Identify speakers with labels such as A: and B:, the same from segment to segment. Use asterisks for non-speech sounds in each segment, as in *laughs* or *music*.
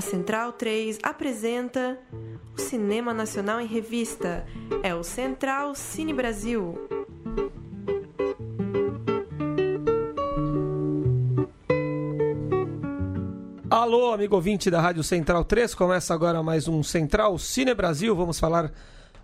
A: A Central 3 apresenta o Cinema Nacional em Revista. É o Central Cine Brasil.
B: Alô, amigo ouvinte da Rádio Central 3, começa agora mais um Central Cine Brasil. Vamos falar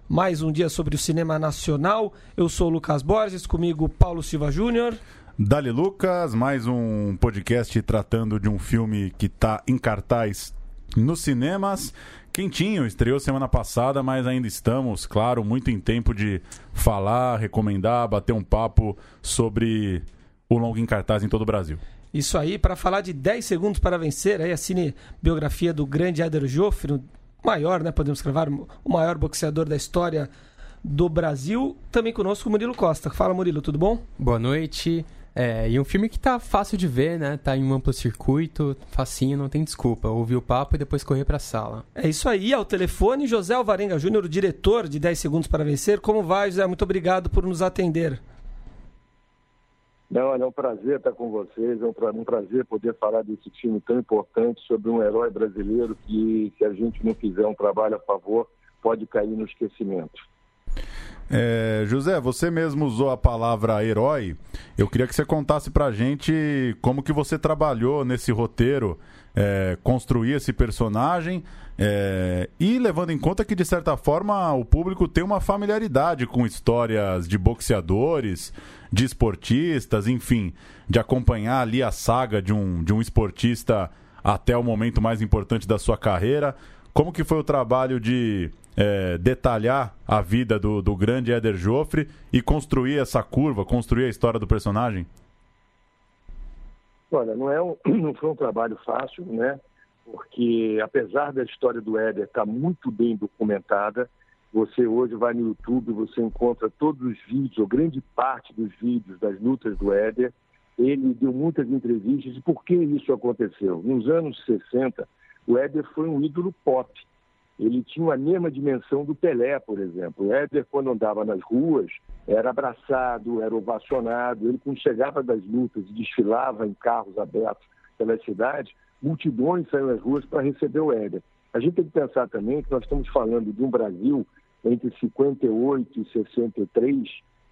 B: mais um dia sobre o cinema nacional. Eu sou o Lucas Borges, comigo Paulo Silva Júnior.
C: Dali Lucas, mais um podcast tratando de um filme que está em cartaz nos cinemas. Quentinho, estreou semana passada, mas ainda estamos, claro, muito em tempo de falar, recomendar, bater um papo sobre o longo em cartaz em todo o Brasil.
B: Isso aí, para falar de 10 segundos para vencer, aí a cinebiografia do grande Éder Joffre, o maior, né, podemos escrever, o maior boxeador da história do Brasil. Também conosco o Murilo Costa. Fala, Murilo, tudo bom?
D: Boa noite. É, e um filme que tá fácil de ver, né? Tá em um amplo circuito, facinho, não tem desculpa. Ouvir o papo e depois correr pra sala.
B: É isso aí, ao telefone, José Alvarenga Júnior, o diretor de 10 Segundos para Vencer. Como vai, José? Muito obrigado por nos atender.
E: Não, é um prazer estar com vocês, é um prazer poder falar desse filme tão importante sobre um herói brasileiro que, se a gente não fizer um trabalho a favor, pode cair no esquecimento.
C: É, José, você mesmo usou a palavra herói. Eu queria que você contasse pra gente como que você trabalhou nesse roteiro, é, construir esse personagem é, e levando em conta que, de certa forma, o público tem uma familiaridade com histórias de boxeadores, de esportistas, enfim, de acompanhar ali a saga de um, de um esportista até o momento mais importante da sua carreira. Como que foi o trabalho de é, detalhar a vida do, do grande Éder Joffre e construir essa curva, construir a história do personagem?
E: Olha, não, é um, *clears throat* não foi um trabalho fácil, né? Porque apesar da história do Éder estar muito bem documentada, você hoje vai no YouTube, você encontra todos os vídeos, ou grande parte dos vídeos das lutas do Éder. Ele deu muitas entrevistas. E por que isso aconteceu? Nos anos 60, o Éder foi um ídolo pop ele tinha a mesma dimensão do Pelé, por exemplo. O Éder, quando andava nas ruas, era abraçado, era ovacionado. Ele, quando chegava das lutas e desfilava em carros abertos pela cidade, multidões saíam às ruas para receber o Éder. A gente tem que pensar também que nós estamos falando de um Brasil entre 58 e 63,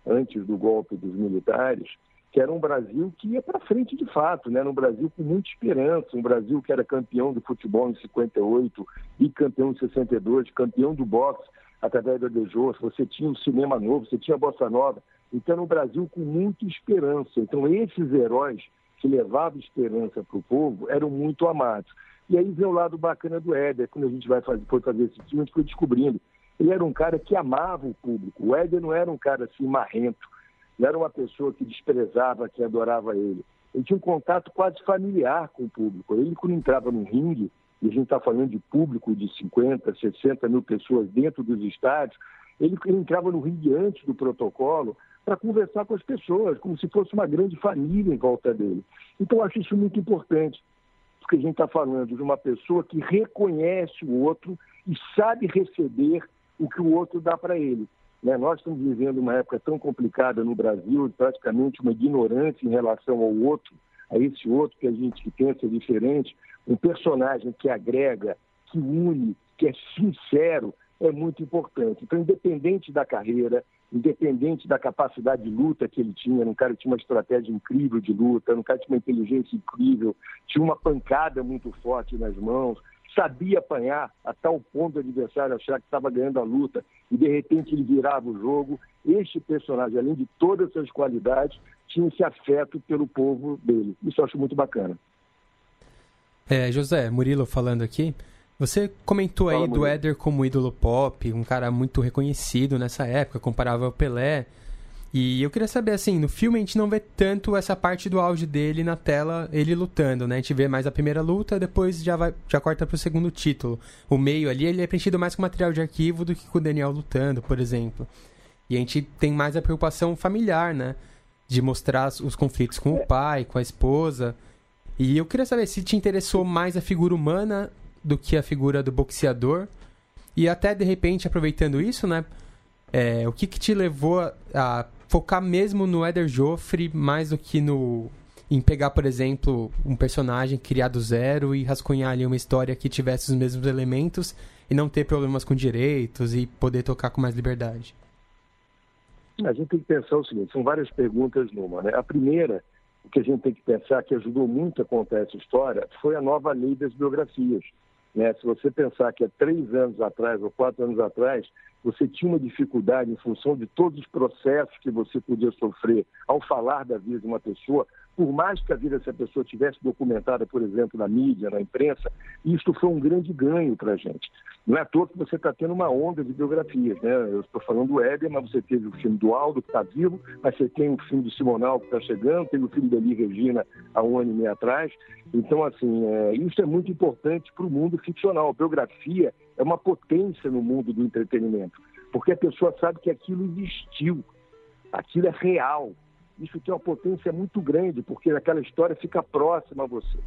E: antes do golpe dos militares, que era um Brasil que ia para frente de fato, né? um Brasil com muita esperança, um Brasil que era campeão do futebol em 58 e campeão em 62, campeão do boxe através da Dejos, você tinha o cinema novo, você tinha a Bossa Nova, então um Brasil com muita esperança. Então esses heróis que levavam esperança para o povo eram muito amados. E aí vem o lado bacana do Éder, quando a gente vai fazer, foi fazer esse filme, a gente foi descobrindo. Ele era um cara que amava o público. O Éder não era um cara assim marrento não era uma pessoa que desprezava quem adorava ele. Ele tinha um contato quase familiar com o público. Ele, quando entrava no ringue, e a gente está falando de público de 50, 60 mil pessoas dentro dos estádios, ele, ele entrava no ringue antes do protocolo para conversar com as pessoas, como se fosse uma grande família em volta dele. Então, eu acho isso muito importante, porque a gente está falando de uma pessoa que reconhece o outro e sabe receber o que o outro dá para ele. Né? Nós estamos vivendo uma época tão complicada no Brasil, praticamente uma ignorância em relação ao outro, a esse outro que a gente pensa diferente, um personagem que agrega, que une, que é sincero, é muito importante. Então, independente da carreira, independente da capacidade de luta que ele tinha, um cara que tinha uma estratégia incrível de luta, um cara que tinha uma inteligência incrível, tinha uma pancada muito forte nas mãos, sabia apanhar a tal ponto do adversário achar que estava ganhando a luta e de repente ele virava o jogo. Este personagem, além de todas essas qualidades, tinha esse afeto pelo povo dele. Isso eu acho muito bacana.
D: É, José, Murilo falando aqui. Você comentou Fala, aí do Éder como ídolo pop, um cara muito reconhecido nessa época, comparável ao Pelé. E eu queria saber, assim, no filme a gente não vê tanto essa parte do auge dele na tela, ele lutando, né? A gente vê mais a primeira luta, depois já, vai, já corta pro segundo título. O meio ali, ele é preenchido mais com material de arquivo do que com o Daniel lutando, por exemplo. E a gente tem mais a preocupação familiar, né? De mostrar os conflitos com o pai, com a esposa. E eu queria saber se te interessou mais a figura humana do que a figura do boxeador. E até, de repente, aproveitando isso, né? É, o que, que te levou a focar mesmo no Éder Joffre mais do que no, em pegar, por exemplo, um personagem, criar do zero e rascunhar ali uma história que tivesse os mesmos elementos e não ter problemas com direitos e poder tocar com mais liberdade?
E: A gente tem que pensar o seguinte, são várias perguntas numa, né? A primeira, o que a gente tem que pensar, que ajudou muito a contar essa história, foi a nova lei das biografias. Né? Se você pensar que há três anos atrás ou quatro anos atrás, você tinha uma dificuldade em função de todos os processos que você podia sofrer ao falar da vida de uma pessoa, por mais que a vida dessa pessoa tivesse documentada, por exemplo, na mídia, na imprensa, isso foi um grande ganho para a gente. Não é à toa que você está tendo uma onda de biografias, né? Eu estou falando do Éder, mas você teve o filme do Aldo, que está vivo, mas você tem o filme do Simonal, que está chegando, tem o filme da Eli Regina, há um ano e meio atrás. Então, assim, é, isso é muito importante para o mundo ficcional. A biografia é uma potência no mundo do entretenimento, porque a pessoa sabe que aquilo existiu, aquilo é real, isso tem uma potência muito grande, porque aquela história fica próxima a você.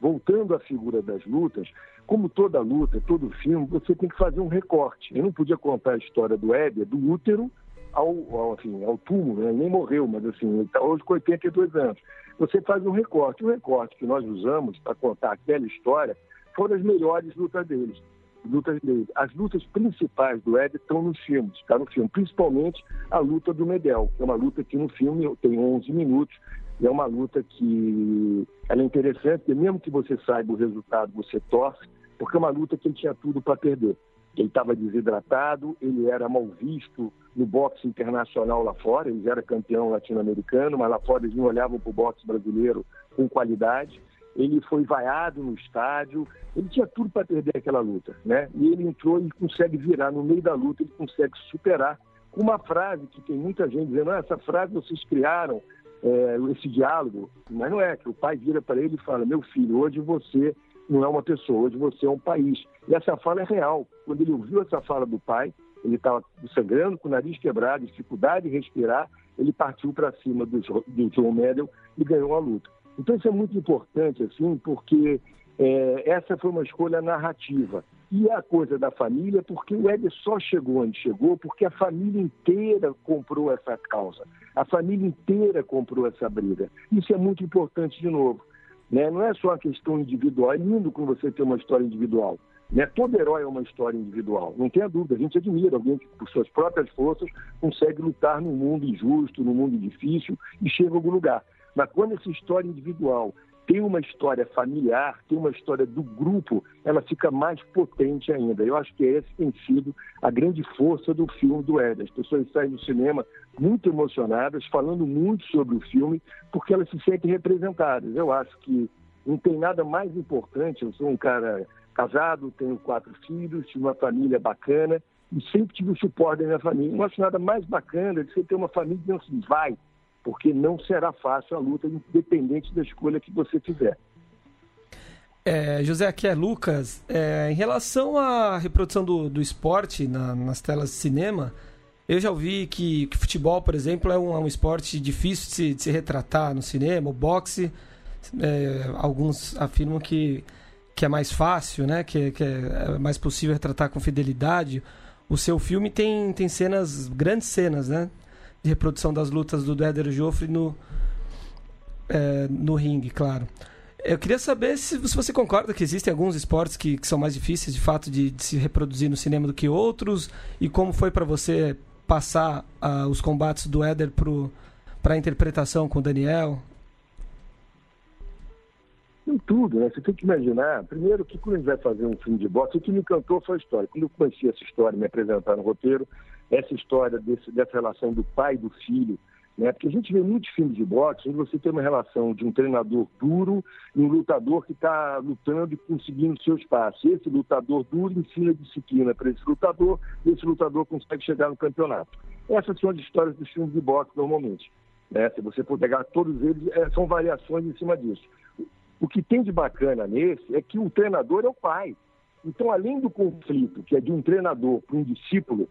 E: Voltando à figura das lutas, como toda luta, todo filme, você tem que fazer um recorte. Eu não podia contar a história do Éder, do útero ao, ao, assim, ao túmulo, né? nem morreu, mas assim, ele está hoje com 82 anos. Você faz um recorte. O recorte que nós usamos para contar aquela história foram as melhores lutas deles lutas dele. As lutas principais do Ed estão nos filmes, está no filme, principalmente a luta do Medel, que é uma luta que no filme tem 11 minutos, e é uma luta que ela é interessante, porque mesmo que você saiba o resultado, você torce, porque é uma luta que ele tinha tudo para perder. Ele estava desidratado, ele era mal visto no boxe internacional lá fora, ele era campeão latino-americano, mas lá fora eles não olhavam para o boxe brasileiro com qualidade ele foi vaiado no estádio, ele tinha tudo para perder aquela luta, né? E ele entrou e consegue virar no meio da luta, ele consegue superar com uma frase que tem muita gente dizendo, ah, essa frase vocês criaram, é, esse diálogo, mas não é, que o pai vira para ele e fala, meu filho, hoje você não é uma pessoa, hoje você é um país. E essa fala é real. Quando ele ouviu essa fala do pai, ele estava sangrando, com o nariz quebrado, dificuldade de respirar, ele partiu para cima do, do João Medel e ganhou a luta. Então isso é muito importante, assim, porque é, essa foi uma escolha narrativa. E a coisa da família, porque o Ed só chegou onde chegou, porque a família inteira comprou essa causa. A família inteira comprou essa briga. Isso é muito importante de novo. Né? Não é só uma questão individual, é lindo quando você tem uma história individual. Né? Todo herói é uma história individual, não tenha dúvida. A gente admira alguém que, por suas próprias forças, consegue lutar num mundo injusto, num mundo difícil e chega a algum lugar. Mas quando essa história individual tem uma história familiar, tem uma história do grupo, ela fica mais potente ainda. Eu acho que essa tem sido a grande força do filme do Éder. As pessoas saem do cinema muito emocionadas, falando muito sobre o filme, porque elas se sentem representadas. Eu acho que não tem nada mais importante. Eu sou um cara casado, tenho quatro filhos, tive uma família bacana e sempre tive o suporte da minha família. Não acho nada mais bacana de você ter uma família que assim, vai, porque não será fácil a luta, independente da escolha que você fizer.
B: É, José, aqui é Lucas. É, em relação à reprodução do, do esporte na, nas telas de cinema, eu já ouvi que, que futebol, por exemplo, é um, é um esporte difícil de se, de se, retratar no cinema. O boxe, é, alguns afirmam que, que é mais fácil, né? que, que é mais possível retratar com fidelidade. O seu filme tem, tem cenas, grandes cenas, né? De reprodução das lutas do Éder Joffre no, é, no ringue, claro. Eu queria saber se, se, você concorda que existem alguns esportes que, que são mais difíceis, de fato, de, de, se reproduzir no cinema do que outros, e como foi para você passar uh, os combates do Éder para a interpretação com o Daniel?
E: Em tudo, né? Você tem que imaginar, primeiro, que quando a gente vai fazer um filme de boxe, o que me encantou foi a história. Quando eu conheci essa história, me apresentar no roteiro, essa história desse, dessa relação do pai e do filho, né? Porque a gente vê muitos filmes de boxe onde você tem uma relação de um treinador duro e um lutador que está lutando e conseguindo seu espaço. Esse lutador duro ensina disciplina para esse lutador e esse lutador consegue chegar no campeonato. Essas são as histórias dos filmes de boxe normalmente. Né? Se você for pegar todos eles, é, são variações em cima disso. O que tem de bacana nesse é que o treinador é o pai. Então, além do conflito que é de um treinador para um discípulo,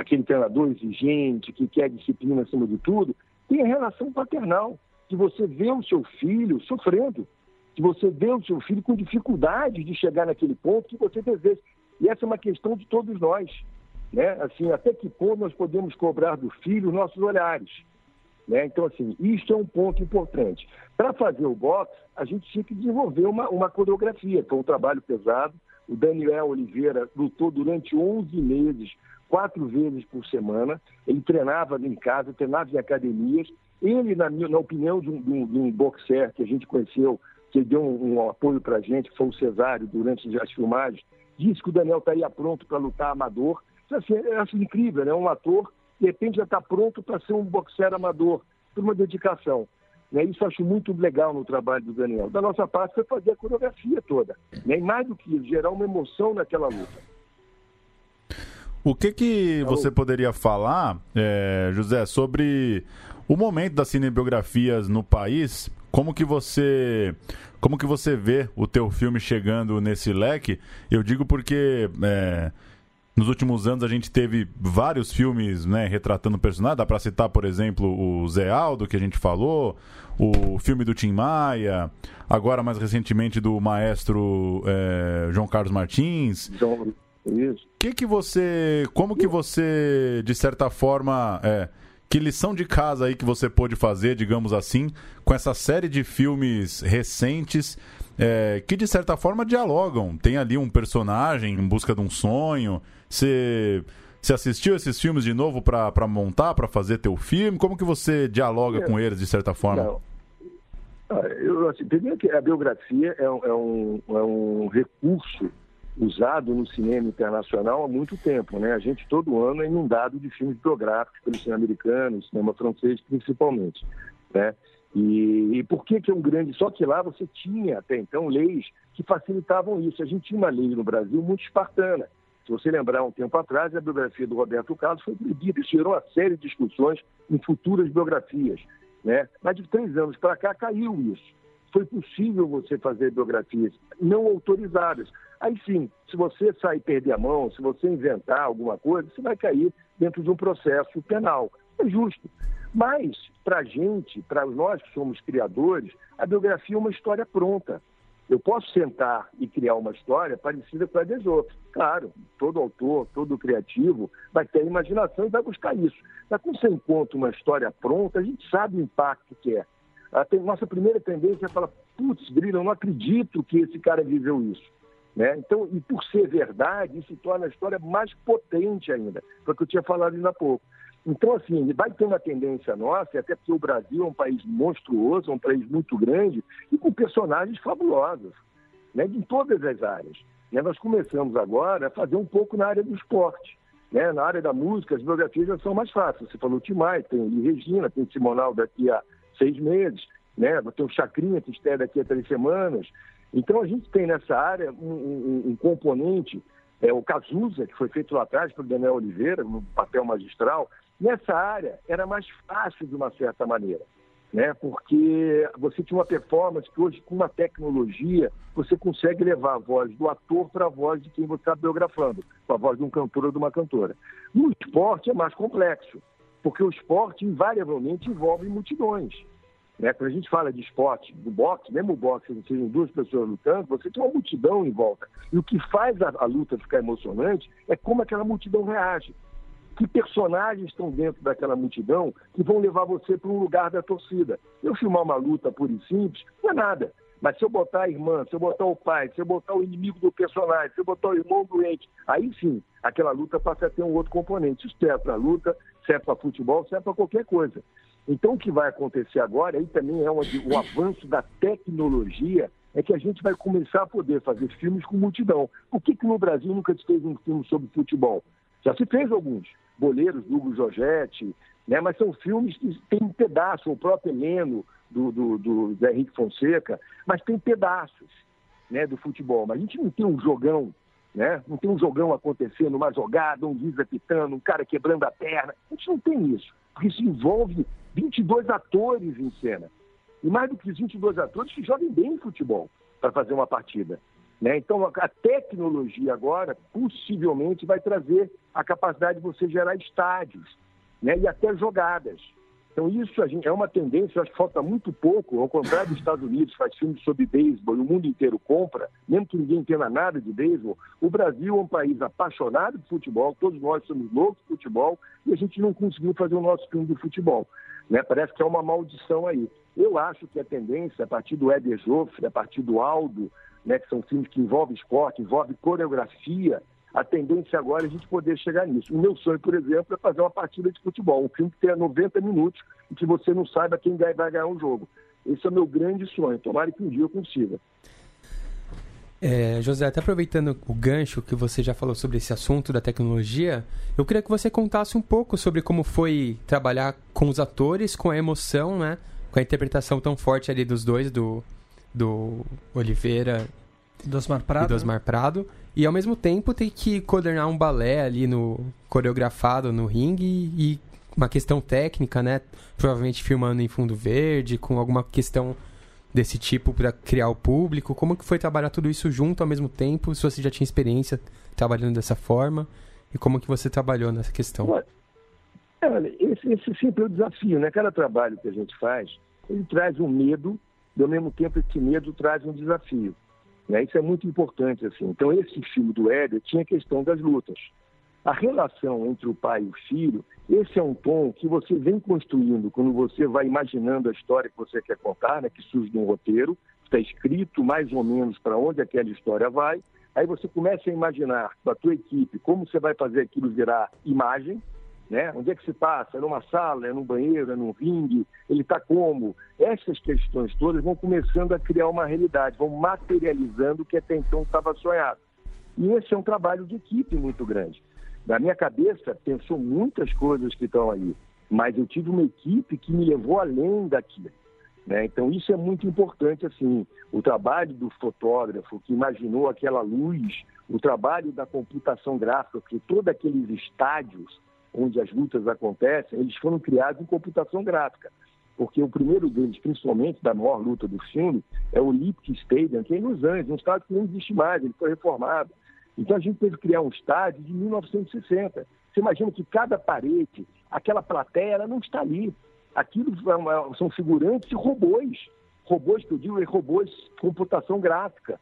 E: aquele treinador exigente, que quer disciplina acima de tudo, tem a relação paternal, que você vê o seu filho sofrendo, que você vê o seu filho com dificuldade de chegar naquele ponto que você deseja. E essa é uma questão de todos nós. Né? Assim, até que ponto nós podemos cobrar do filho nossos olhares? Né? Então, assim, isso é um ponto importante. Para fazer o boxe, a gente tinha que desenvolver uma, uma coreografia, foi um trabalho pesado. O Daniel Oliveira lutou durante 11 meses, quatro vezes por semana. Ele treinava em casa, treinava em academias. Ele, na, minha, na opinião de um, de, um, de um boxer que a gente conheceu, que deu um, um apoio para a gente, foi o Cesário, durante as filmagens, disse que o Daniel estaria pronto para lutar amador. Assim, eu acho incrível, né? Um ator de repente já está pronto para ser um boxer amador, por uma dedicação. Né? Isso eu acho muito legal no trabalho do Daniel. Da nossa parte foi fazer a coreografia toda. Né? E mais do que isso, gerar uma emoção naquela luta.
C: O que que então, você poderia falar, é, José, sobre o momento das cinebiografias no país? Como que você como que você vê o teu filme chegando nesse leque? Eu digo porque é, nos últimos anos a gente teve vários filmes né, retratando personagens. Dá para citar, por exemplo, o Zé Aldo, que a gente falou, o filme do Tim Maia, agora mais recentemente do maestro é, João Carlos Martins. Isso. Que que você, como que você, de certa forma, é, que lição de casa aí que você pôde fazer, digamos assim, com essa série de filmes recentes é, que de certa forma dialogam. Tem ali um personagem em busca de um sonho. Você, você assistiu esses filmes de novo para montar, para fazer teu filme? Como que você dialoga é, com eles de certa forma? Não.
E: Ah, eu, assim, primeiro que a biografia é um, é, um, é um recurso usado no cinema internacional há muito tempo, né? A gente todo ano é inundado de filmes biográficos pelo cinema americano, cinema francês principalmente, né? E, e, por que, que é um grande. Só que lá você tinha até então leis que facilitavam isso. A gente tinha uma lei no Brasil muito espartana. Se você lembrar, um tempo atrás, a biografia do Roberto Carlos foi proibida. Isso gerou uma série de discussões em futuras biografias. Né? Mas de três anos para cá caiu isso. Foi possível você fazer biografias não autorizadas. Aí sim, se você sair perder a mão, se você inventar alguma coisa, você vai cair dentro de um processo penal. É justo. Mas, para a gente, para nós que somos criadores, a biografia é uma história pronta. Eu posso sentar e criar uma história parecida com a das outras. Claro, todo autor, todo criativo vai ter a imaginação e vai buscar isso. Mas quando você encontra uma história pronta, a gente sabe o impacto que é. A nossa primeira tendência é falar, putz, Grilo, eu não acredito que esse cara viveu isso. Né? Então, e por ser verdade, isso torna a história mais potente ainda. Foi o que eu tinha falado ainda há pouco. Então, assim, vai ter uma tendência nossa, até porque o Brasil é um país monstruoso, é um país muito grande e com personagens fabulosos, né, de todas as áreas. Né, nós começamos agora a fazer um pouco na área do esporte. Né, na área da música, as biografias já são mais fáceis. Você falou Timai, tem Regina, tem Simonal daqui a seis meses, né, ter o Chacrinha, que estreia daqui a três semanas. Então, a gente tem nessa área um, um, um componente é, o Cazuza, que foi feito lá atrás pelo Daniel Oliveira, no papel magistral, Nessa área era mais fácil de uma certa maneira, né? porque você tinha uma performance que hoje, com uma tecnologia, você consegue levar a voz do ator para a voz de quem você está biografando, com a voz de um cantor ou de uma cantora. No esporte é mais complexo, porque o esporte invariavelmente envolve multidões. Né? Quando a gente fala de esporte, do boxe, mesmo o boxe, se sejam duas pessoas lutando, você tem uma multidão em volta. E o que faz a, a luta ficar emocionante é como aquela multidão reage que personagens estão dentro daquela multidão que vão levar você para um lugar da torcida. Eu filmar uma luta pura e simples, não é nada. Mas se eu botar a irmã, se eu botar o pai, se eu botar o inimigo do personagem, se eu botar o irmão doente, aí sim, aquela luta passa a ter um outro componente. Isso serve para luta, serve para futebol, serve para qualquer coisa. Então, o que vai acontecer agora, aí também é o avanço da tecnologia, é que a gente vai começar a poder fazer filmes com multidão. Por que, que no Brasil nunca se fez um filme sobre futebol? Já se fez alguns. Boleiros, Hugo Giorgetti, né? mas são filmes que têm um pedaço, o próprio Heleno, do, do, do, do Henrique Fonseca, mas tem pedaços né, do futebol. Mas a gente não tem um jogão, né? não tem um jogão acontecendo, uma jogada, um juiz apitando, um cara quebrando a perna. A gente não tem isso, isso envolve 22 atores em cena. E mais do que os 22 atores que jogam bem futebol para fazer uma partida. Né? Então, a tecnologia agora possivelmente vai trazer a capacidade de você gerar estádios né? e até jogadas. Então, isso gente, é uma tendência, acho que falta muito pouco, ao contrário dos Estados Unidos, faz filmes sobre beisebol e o mundo inteiro compra, mesmo que ninguém entenda nada de beisebol, o Brasil é um país apaixonado por futebol, todos nós somos loucos de futebol, e a gente não conseguiu fazer o nosso filme de futebol. Né? Parece que é uma maldição aí. Eu acho que a tendência, a partir do Éder Joffre, a partir do Aldo, né, que são filmes que envolvem esporte, envolvem coreografia, a tendência agora é a gente poder chegar nisso. O meu sonho, por exemplo, é fazer uma partida de futebol, um filme que tenha 90 minutos e que você não saiba quem vai ganhar um jogo. Esse é o meu grande sonho. Tomara que um dia eu consiga.
D: É, José, até aproveitando o gancho que você já falou sobre esse assunto da tecnologia, eu queria que você contasse um pouco sobre como foi trabalhar com os atores, com a emoção, né? Com a interpretação tão forte ali dos dois, do, do Oliveira
B: do Osmar Prado.
D: E do Osmar Prado. E ao mesmo tempo tem que coordenar um balé ali no coreografado no ringue e, uma questão técnica, né? Provavelmente filmando em fundo verde, com alguma questão desse tipo para criar o público. Como que foi trabalhar tudo isso junto ao mesmo tempo? Se você já tinha experiência trabalhando dessa forma e como que você trabalhou nessa questão?
E: Olha, esse, esse sempre é o desafio, né? Cada trabalho que a gente faz, ele traz um medo e ao mesmo tempo esse medo traz um desafio. Né? Isso é muito importante. assim. Então, esse filme do Éder tinha a questão das lutas. A relação entre o pai e o filho, esse é um tom que você vem construindo quando você vai imaginando a história que você quer contar, né, que surge de um roteiro, está escrito mais ou menos para onde aquela história vai. Aí você começa a imaginar com a tua equipe como você vai fazer aquilo virar imagem, né? Onde é que se passa? É numa sala, é num banheiro, é num ringue? Ele está como? Essas questões todas vão começando a criar uma realidade, vão materializando o que até então estava sonhado. E esse é um trabalho de equipe muito grande. Na minha cabeça, pensou muitas coisas que estão aí, mas eu tive uma equipe que me levou além daquilo. Né? Então, isso é muito importante. assim. O trabalho do fotógrafo que imaginou aquela luz, o trabalho da computação gráfica, que todos aqueles estádios onde as lutas acontecem, eles foram criados em computação gráfica. Porque o primeiro deles, principalmente da maior luta do filme, é o Olympic Stadium, que é em Los Angeles, um estádio que não existe mais, ele foi reformado. Então a gente teve que criar um estádio de 1960. Você imagina que cada parede, aquela plateia, ela não está ali. Aquilo são figurantes e robôs. Robôs que eu digo, é robôs de computação gráfica.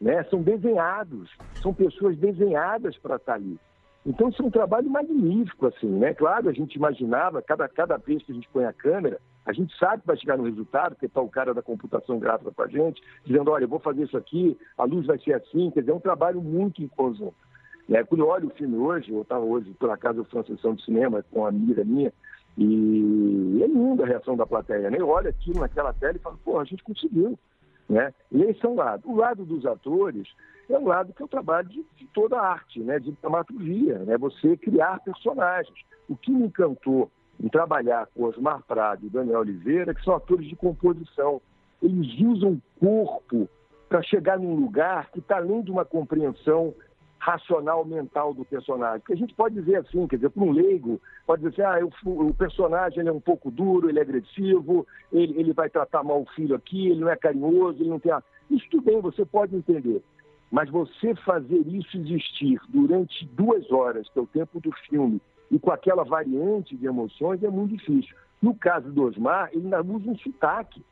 E: Né? São desenhados, são pessoas desenhadas para estar ali. Então, isso é um trabalho magnífico, assim, né? Claro, a gente imaginava, cada, cada vez que a gente põe a câmera, a gente sabe que vai chegar no resultado, porque está o cara da computação gráfica com a gente, dizendo, olha, eu vou fazer isso aqui, a luz vai ser assim, quer dizer, é um trabalho muito em conjunto. Né? Quando eu olho o filme hoje, eu estava hoje, por acaso, eu uma sessão de cinema com uma amiga minha, e é linda a reação da plateia, né? Eu olho aquilo naquela tela e falo, pô, a gente conseguiu, né? E esse é um lado. O lado dos atores, é um lado que é o trabalho de, de toda a arte, né, de dramaturgia, né, você criar personagens. O que me encantou em trabalhar com Osmar Prado e Daniel Oliveira, que são atores de composição, eles usam o corpo para chegar num lugar que está além de uma compreensão racional mental do personagem. Porque a gente pode dizer assim, quer dizer, para um leigo, pode dizer assim, ah, o, o personagem é um pouco duro, ele é agressivo, ele, ele vai tratar mal o filho aqui, ele não é carinhoso, ele não tem... A... Isso tudo bem, você pode entender. Mas você fazer isso existir durante duas horas, que é o tempo do filme, e com aquela variante de emoções, é muito difícil. No caso do Osmar, ele ainda usa um sotaque.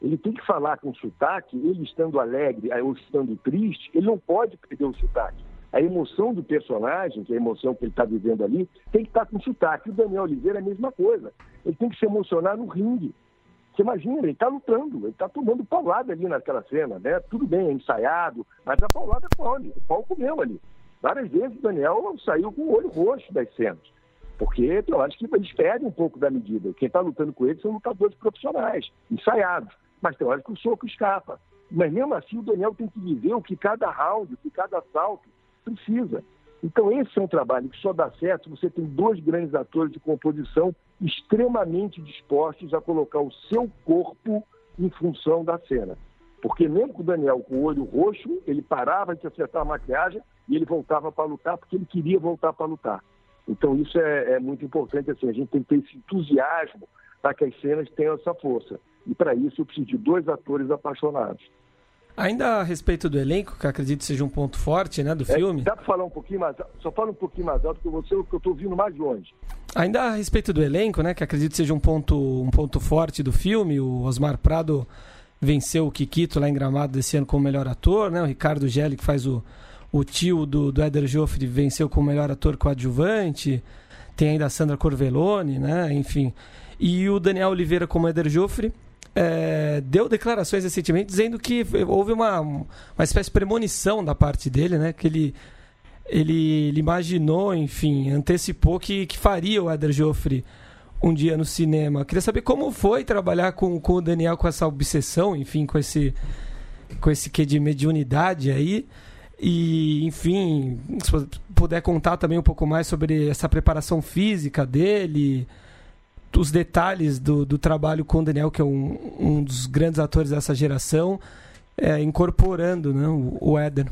E: Ele tem que falar com sotaque, ele estando alegre ou estando triste, ele não pode perder o sotaque. A emoção do personagem, que é a emoção que ele está vivendo ali, tem que estar com sotaque. O Daniel Oliveira é a mesma coisa. Ele tem que se emocionar no ringue. Você imagina, ele está lutando, ele está tomando paulada ali naquela cena, né? Tudo bem, é ensaiado, mas a paulada come, o pau comeu ali. Várias vezes o Daniel saiu com o olho roxo das cenas, porque eu acho que eles perdem um pouco da medida. Quem está lutando com eles são lutadores profissionais, ensaiados, mas tem horas que o soco escapa. Mas mesmo assim o Daniel tem que viver o que cada round, o que cada salto precisa. Então, esse é um trabalho que só dá certo se você tem dois grandes atores de composição extremamente dispostos a colocar o seu corpo em função da cena. Porque mesmo com o Daniel com o olho roxo, ele parava de acertar a maquiagem e ele voltava para lutar porque ele queria voltar para lutar. Então, isso é, é muito importante. Assim, a gente tem que ter esse entusiasmo para que as cenas tenham essa força. E para isso eu preciso de dois atores apaixonados.
B: Ainda a respeito do elenco, que acredito seja um ponto forte né, do
E: é,
B: filme.
E: Dá para falar um pouquinho mais Só fala um pouquinho mais alto que você, que eu estou ouvindo mais longe.
B: Ainda a respeito do elenco, né, que acredito seja um ponto, um ponto forte do filme, o Osmar Prado venceu o Kikito lá em Gramado desse ano como melhor ator, né? O Ricardo Gelli, que faz o, o tio do, do Éder Joffre, venceu como melhor ator coadjuvante. Tem ainda a Sandra Corvelone, né? Enfim. E o Daniel Oliveira como Éder Joffre é, deu declarações recentemente dizendo que houve uma, uma espécie de premonição da parte dele, né? Que ele, ele, ele imaginou, enfim, antecipou que, que faria o Eder Joffre um dia no cinema. Queria saber como foi trabalhar com, com o Daniel com essa obsessão, enfim, com esse, com esse quê de mediunidade aí. E, enfim, se puder contar também um pouco mais sobre essa preparação física dele, os detalhes do, do trabalho com o Daniel, que é um, um dos grandes atores dessa geração, é, incorporando né, o, o Éder.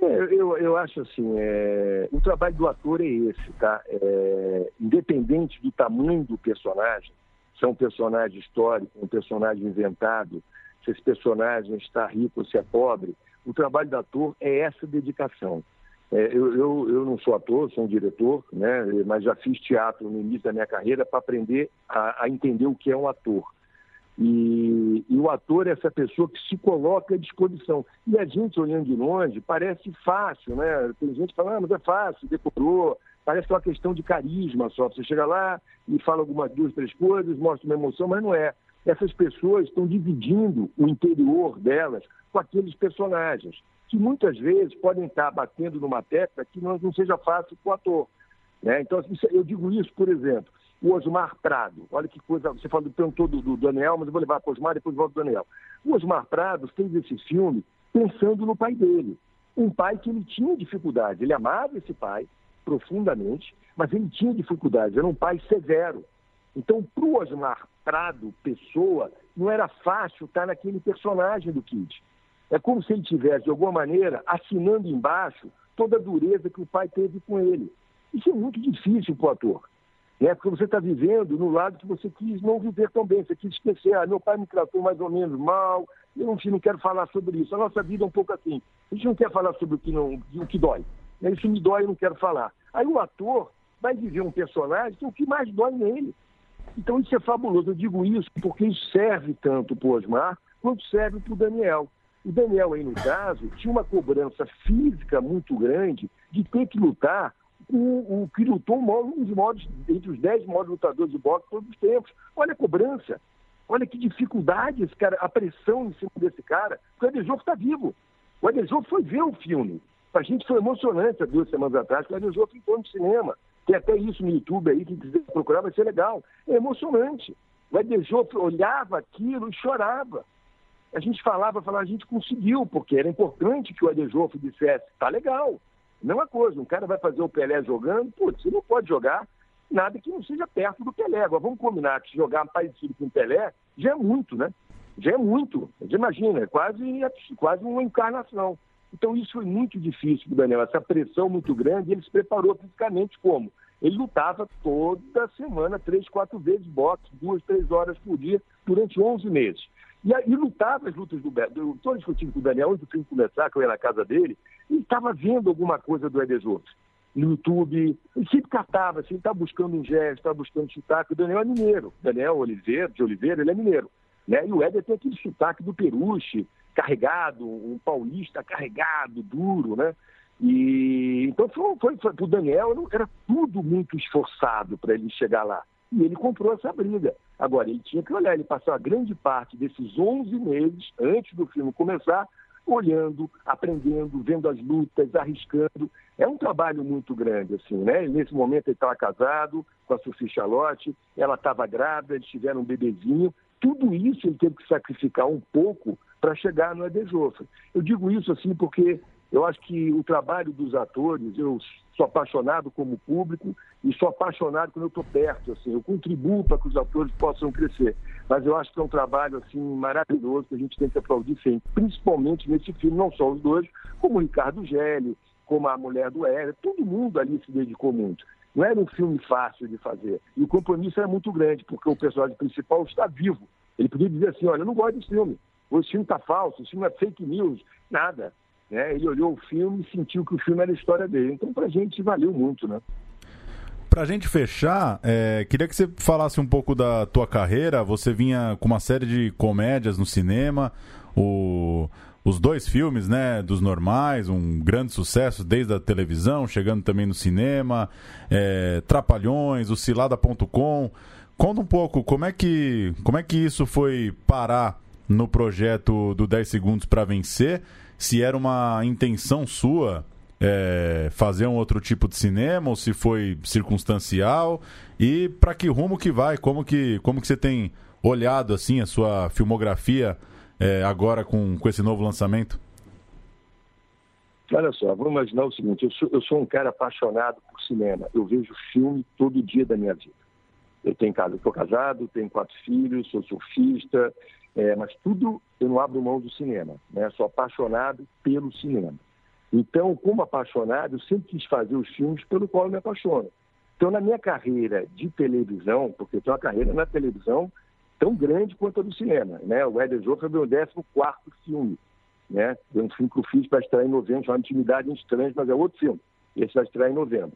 E: É, eu, eu acho assim, é, o trabalho do ator é esse, tá? É, independente do tamanho do personagem, se é um personagem histórico, um personagem inventado, se esse personagem está rico ou se é pobre, o trabalho do ator é essa dedicação. É, eu, eu, eu, não sou ator, sou um diretor, né, mas já fiz teatro no início da minha carreira para aprender a, a, entender o que é um ator. E, e, o ator é essa pessoa que se coloca à disposição. E a gente, olhando de longe, parece fácil, né? Tem gente falando, ah, mas é fácil, decorou, parece que é uma questão de carisma só. Você chega lá e fala algumas duas, três coisas, mostra uma emoção, mas não é. Essas pessoas estão dividindo o interior delas com aqueles personagens que muitas vezes podem estar batendo numa tecla que não, não seja fácil para o ator. Né? Então, eu digo isso, por exemplo, o Osmar Prado. Olha que coisa, você falou perguntou do, do Daniel, mas eu vou levar para o Osmar e depois volto do Daniel. O Osmar Prado fez esse filme pensando no pai dele. Um pai que ele tinha dificuldade. Ele amava esse pai profundamente, mas ele tinha dificuldade. Era um pai severo. Então, para o Osmar Prado, pessoa, não era fácil estar naquele personagem do Kid. É como se ele tivesse, de alguma maneira, assinando embaixo toda a dureza que o pai teve com ele. Isso é muito difícil para o ator. Né? Porque você está vivendo no lado que você quis não viver tão bem. Você quis esquecer, ah, meu pai me tratou mais ou menos mal, eu não, não quero falar sobre isso. A nossa vida é um pouco assim. A gente não quer falar sobre o que, não, o que dói. Né? Isso me dói, eu não quero falar. Aí o ator vai viver um personagem que é o que mais dói nele. Então isso é fabuloso. Eu digo isso porque isso serve tanto para o Osmar quanto serve para o Daniel. O Daniel, aí no caso, tinha uma cobrança física muito grande de ter que lutar com o que lutou um dos maiores, entre os dez maiores lutadores de boxe todos os tempos. Olha a cobrança, olha que dificuldade esse cara, a pressão em cima desse cara. O Adejogo está vivo. O Adejogo foi ver o filme. A gente foi emocionante há duas semanas atrás, o Adejogo ficou no cinema. Tem até isso no YouTube aí, que quiser procurar, vai ser legal. É emocionante. O Adejogo olhava aquilo e chorava a gente falava, falava, a gente conseguiu, porque era importante que o Adejoff dissesse, tá legal. Não é coisa, um cara vai fazer o Pelé jogando, putz, você não pode jogar nada que não seja perto do Pelé. Agora, vamos combinar que jogar parecido com o Pelé já é muito, né? Já é muito. Você imagina, é quase, quase uma encarnação. Então, isso foi muito difícil para o Daniel, essa pressão muito grande, ele se preparou fisicamente como? Ele lutava toda semana, três, quatro vezes boxe, duas, três horas por dia, durante 11 meses. E, e lutava as lutas do Beto. Estou discutindo com o Daniel antes do filme começar, que eu ia na casa dele, e estava vendo alguma coisa do Edesoto no YouTube. Ele sempre catava, assim, estava buscando um gesto, estava buscando sotaque. O Daniel é mineiro. Daniel Oliveira, de Oliveira, ele é mineiro. Né? E o Éder tem aquele sotaque do Peruche, carregado, um paulista carregado, duro, né? E então foi, foi, foi o Daniel era tudo muito esforçado para ele chegar lá. E ele comprou essa briga. Agora, ele tinha que olhar, ele passou a grande parte desses 11 meses, antes do filme começar, olhando, aprendendo, vendo as lutas, arriscando. É um trabalho muito grande, assim, né? nesse momento ele estava casado com a Sofia Charlotte, ela estava grávida, eles tiveram um bebezinho. Tudo isso ele teve que sacrificar um pouco para chegar no Edejofre. Eu digo isso assim porque eu acho que o trabalho dos atores, eu sou apaixonado como público e sou apaixonado quando eu estou perto. Assim, eu contribuo para que os atores possam crescer. Mas eu acho que é um trabalho assim maravilhoso que a gente tem que aplaudir sempre, principalmente nesse filme, não só os dois, como o Ricardo Gélio, como a mulher do Hélio, todo mundo ali se dedicou muito. Não era um filme fácil de fazer. E o compromisso era muito grande, porque o personagem principal está vivo. Ele podia dizer assim, olha, eu não gosto desse filme, o filme está falso, o filme é fake news, nada. Né? Ele olhou o filme e sentiu que o filme era a história dele. Então, para a gente, valeu muito, né?
C: Para a gente fechar, é, queria que você falasse um pouco da tua carreira. Você vinha com uma série de comédias no cinema, o, os dois filmes, né, dos normais, um grande sucesso desde a televisão, chegando também no cinema, é, Trapalhões, o Cilada.com. Conta um pouco como é que como é que isso foi parar no projeto do 10 segundos para vencer, se era uma intenção sua é, fazer um outro tipo de cinema ou se foi circunstancial e para que rumo que vai, como que como que você tem olhado assim a sua filmografia é, agora com, com esse novo lançamento?
E: Olha só, vamos imaginar o seguinte: eu sou, eu sou um cara apaixonado por cinema. Eu vejo filme todo dia da minha vida. Eu tenho casa, estou casado, tenho quatro filhos, sou surfista, é, mas tudo eu não abro mão do cinema. Né? Sou apaixonado pelo cinema. Então, como apaixonado, eu sempre quis fazer os filmes pelo qual eu me apaixono. Então, na minha carreira de televisão, porque eu tenho uma carreira na televisão tão grande quanto a do cinema. Né? O Éder é o meu 14 filme. Né? É um filme que eu fiz para estrear em novembro, chama Intimidade em Estranhos, mas é outro filme. Esse vai estrear em novembro.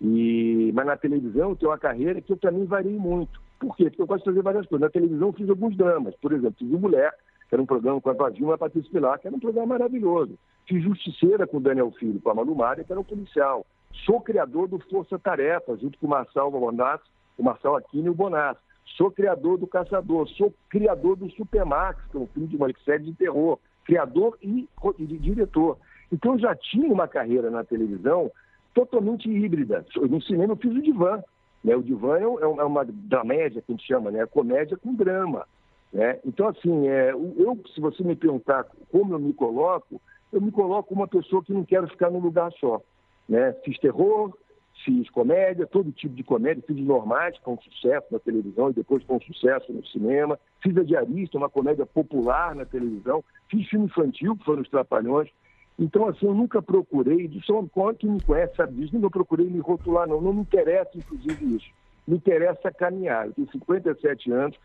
E: E, mas na televisão eu tenho uma carreira que eu também variei muito. Por quê? Porque eu gosto de fazer várias coisas. Na televisão eu fiz alguns dramas. Por exemplo, fiz o Mulher, que era um programa com a Vadinho e a Patrícia Pilar, que era um programa maravilhoso. Fiz Justiceira com o Daniel Filho, com a Manu Maria, que era um policial. Sou criador do Força Tarefa, junto com o Marcel Bonassi, o Marcel Aquino e o Bonassi. Sou criador do Caçador, sou criador do Supermax, que é um filme de uma série de terror, criador e, diretor. Então eu já tinha uma carreira na televisão totalmente híbrida. No cinema eu fiz o divã. Né? O divã é, é uma dramédia que a gente chama, né? comédia com drama. Né? Então, assim, é, eu, se você me perguntar como eu me coloco, eu me coloco uma pessoa que não quero ficar num lugar só. Né? Fiz terror, fiz comédia, todo tipo de comédia, fiz normais, com sucesso na televisão e depois com sucesso no cinema. Fiz a Diarista, uma comédia popular na televisão. Fiz filme infantil, que foram os Trapalhões. Então, assim, eu nunca procurei, de São Paulo, quem me conhece sabe disso, nunca procurei me rotular, não. Não me interessa, inclusive, isso. Me interessa caminhar. Eu tenho 57 anos,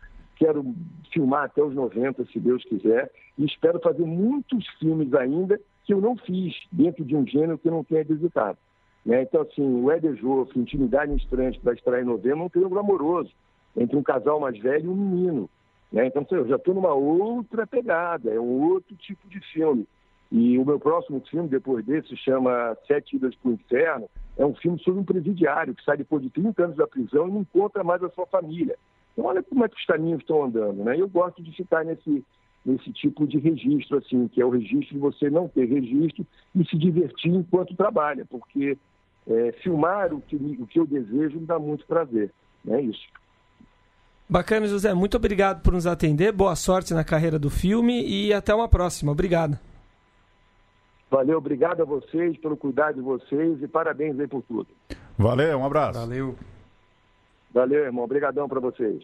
E: quero filmar até os 90, se Deus quiser, e espero fazer muitos filmes ainda que eu não fiz dentro de um gênero que eu não tenha visitado. Né? Então, assim, o Éder Joffre, Intimidade Estranha, que vai estar em novembro, é um triângulo amoroso entre um casal mais velho e um menino. Né? Então, eu já estou numa outra pegada, é um outro tipo de filme. E o meu próximo filme, depois desse, se chama Sete Idas para o Inferno. É um filme sobre um presidiário que sai depois de 30 anos da prisão e não encontra mais a sua família. Então, olha como é que os caminhos estão andando. Né? Eu gosto de ficar nesse, nesse tipo de registro, assim, que é o registro de você não ter registro e se divertir enquanto trabalha, porque é, filmar o que, o que eu desejo me dá muito prazer. É isso.
B: Bacana, José. Muito obrigado por nos atender. Boa sorte na carreira do filme e até uma próxima. Obrigado.
E: Valeu, obrigado a vocês pelo cuidado de vocês e parabéns aí por tudo.
C: Valeu, um abraço.
D: Valeu.
E: Valeu, irmão. Obrigadão para vocês.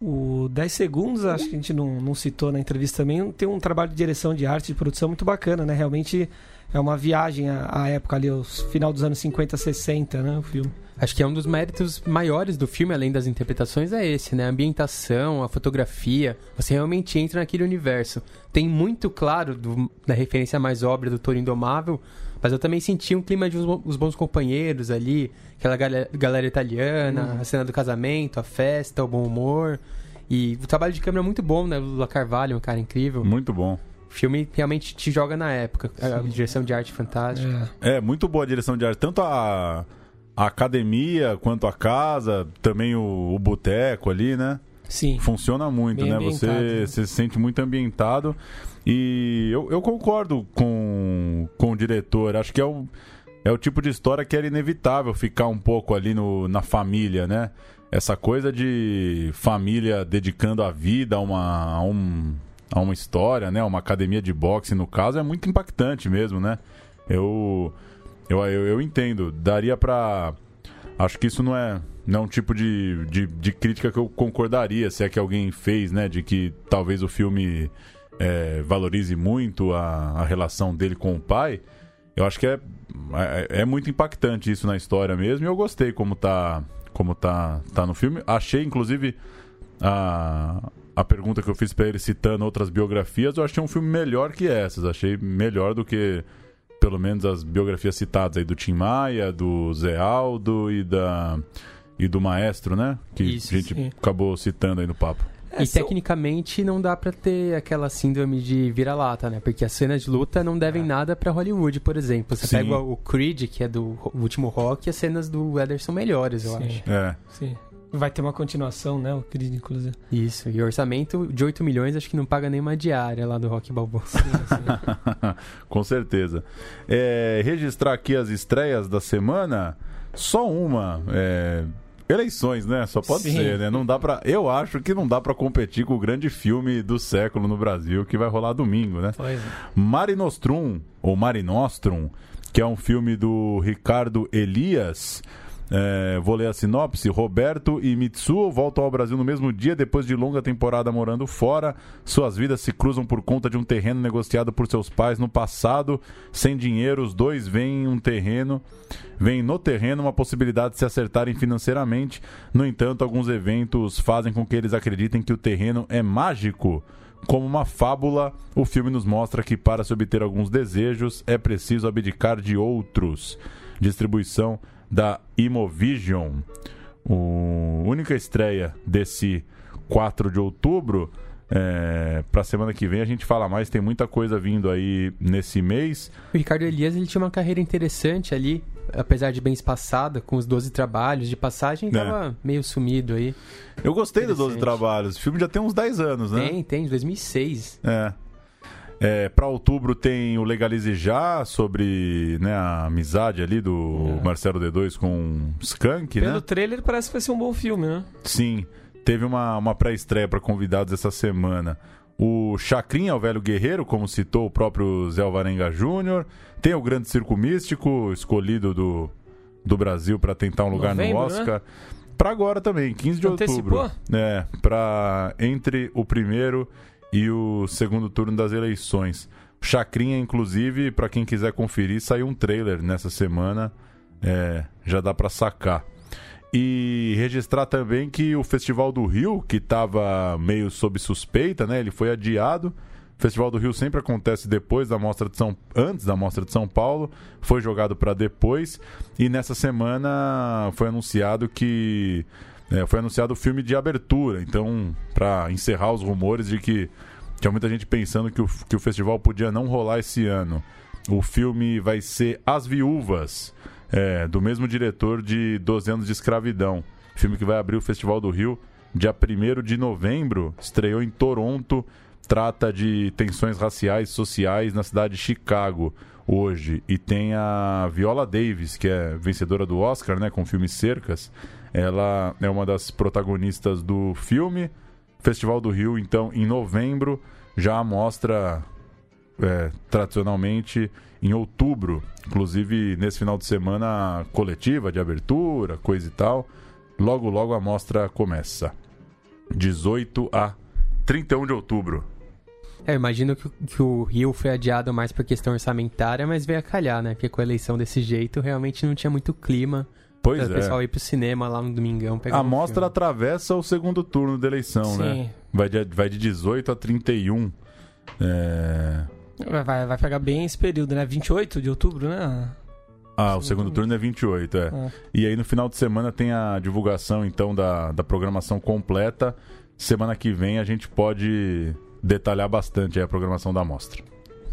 B: O 10 segundos, acho que a gente não, não citou na entrevista também, tem um trabalho de direção de arte e produção muito bacana, né? Realmente é uma viagem à, à época ali, os final dos anos 50, 60, né? O filme.
D: Acho que é um dos méritos maiores do filme, além das interpretações, é esse, né? A ambientação, a fotografia. Você realmente entra naquele universo. Tem muito claro do, da referência mais óbvia do Toro Indomável, mas eu também senti um clima de Os, Bons Companheiros ali, aquela galera, galera italiana, uhum. a cena do casamento, a festa, o bom humor. E o trabalho de câmera é muito bom, né? Lula Carvalho, um cara incrível.
C: Muito bom.
D: O filme realmente te joga na época. Sim. A direção de arte fantástica.
C: É. é, muito boa a direção de arte. Tanto a a academia quanto a casa, também o, o boteco ali, né?
B: Sim.
C: Funciona muito, Bem né? Você, né? você se sente muito ambientado. E eu, eu concordo com, com o diretor. Acho que é o, é o tipo de história que era inevitável ficar um pouco ali no, na família, né? Essa coisa de família dedicando a vida a uma, a um, a uma história, né? Uma academia de boxe, no caso, é muito impactante mesmo, né? Eu eu, eu, eu entendo. Daria pra. Acho que isso não é, não é um tipo de, de, de, crítica que eu concordaria, se é que alguém fez, né? De que talvez o filme é, valorize muito a, a relação dele com o pai. Eu acho que é, é, é, muito impactante isso na história mesmo. E eu gostei como tá, como tá, tá no filme. Achei, inclusive, a, a pergunta que eu fiz para ele citando outras biografias, eu achei um filme melhor que essas. Achei melhor do que pelo menos as biografias citadas aí do Tim Maia, do Zé Aldo e da e do Maestro, né? Que
D: Isso,
C: a gente
B: sim.
C: acabou citando aí no papo.
B: É,
D: e tecnicamente não dá pra ter aquela síndrome de vira-lata, né? Porque as cenas de luta não devem nada pra Hollywood, por exemplo. Você
C: É. Sim.
D: pega o Creed, que é do último rock, e as cenas do Eder são melhores, eu
B: Sim.
D: acho.
C: É.
B: Sim. Vai ter uma continuação, né? O Creed, inclusive.
D: Isso, e orçamento de 8 milhões, acho que não paga nem uma diária lá do Rock Balboa.
B: Sim, sim. *laughs*
C: Com certeza. É, registrar aqui as estreias da semana, só uma. é, eleições, né? Só pode
B: Sim.
C: ser, né? Não dá para. Eu acho que não dá pra competir com o grande filme do século no Brasil que vai rolar domingo, né?
B: Pois é.
C: Mari Nostrum, ou Mari Nostrum, que é um filme do Ricardo Elias. É, vou ler a sinopse. Roberto e Mitsuo voltam ao Brasil no mesmo dia depois de longa temporada morando fora. Suas vidas se cruzam por conta de um terreno negociado por seus pais no passado. Sem dinheiro, os dois veem um terreno, veem no terreno uma possibilidade de se acertarem financeiramente. No entanto, alguns eventos fazem com que eles acreditem que o terreno é mágico. Como uma fábula, o filme nos mostra que para se obter alguns desejos é preciso abdicar de outros. Distribuição da Imovision. O única estreia desse 4 de outubro. É, para semana que vem a gente fala mais, tem muita coisa vindo aí nesse mês.
D: O Ricardo Elias, ele tinha uma carreira interessante ali, apesar de bem espaçada, com os 12 trabalhos de passagem,
C: É.
D: tava meio sumido aí.
C: Eu gostei dos 12
D: Interessante.
C: trabalhos. O filme já tem uns 10 anos, né?
D: Tem, tem, de 2006.
C: É. É, para outubro tem o Legalize Já, sobre né, a amizade ali do
B: É.
C: Marcelo D2 com Skank,
B: Pelo
C: né?
B: trailer parece que vai ser um bom filme, né?
C: Sim, teve uma, uma pré-estreia para convidados essa semana. O Chacrinha, o velho guerreiro, como citou o próprio Zé Alvarenga Júnior. Tem o Grande Circo Místico, escolhido do, do Brasil para tentar um lugar
B: Novembro,
C: no
B: né?
C: Oscar. Pra agora também, 15 de
B: Antecipou?
C: outubro. É, pra entre o primeiro e o segundo turno das eleições. Chacrinha, inclusive, pra quem quiser conferir, saiu um trailer nessa semana. É, já dá pra sacar. E registrar também que o Festival do Rio, que estava meio sob suspeita, né? Ele foi adiado. O Festival do Rio sempre acontece depois da mostra de São antes da mostra de São Paulo, foi jogado para depois e nessa semana foi anunciado que é, foi anunciado o filme de abertura. Então, para encerrar os rumores de que tinha muita gente pensando que o, que o festival podia não rolar esse ano. O filme vai ser As Viúvas, é, do mesmo diretor de 12 anos de escravidão. Filme que vai abrir o Festival do Rio dia 1 de novembro. Estreou em Toronto. Trata de tensões raciais e sociais na cidade de Chicago hoje. E tem a Viola Davis, que é vencedora do Oscar, né, com o filme Cercas. Ela é uma das protagonistas do filme. Festival do Rio, então, em novembro, já mostra é, tradicionalmente em outubro. Inclusive, nesse final de semana, coletiva de abertura, coisa e tal. Logo, logo a mostra começa. 18 a 31 de outubro.
D: É, imagino que, que o Rio foi adiado mais por questão orçamentária, mas veio a calhar, né? Porque com a eleição desse jeito, realmente não tinha muito clima
C: Pois
D: para o pessoal
C: é.
D: ir pro cinema lá no domingão pegar
C: A
D: um
C: mostra
D: filme.
C: atravessa o segundo turno da eleição, né?
B: Sim.
C: Vai de, vai de 18 a 31. É...
B: Vai, vai, vai pegar bem esse período, né? 28 de outubro, né?
C: Ah, o segundo turno é 28, é.
B: Ah.
C: E aí no final de semana tem a divulgação então da, da programação completa. Semana que vem a gente pode detalhar bastante aí a programação da mostra.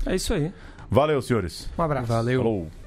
B: É isso aí.
C: Valeu, senhores.
B: Um abraço.
D: Valeu.
C: Falou.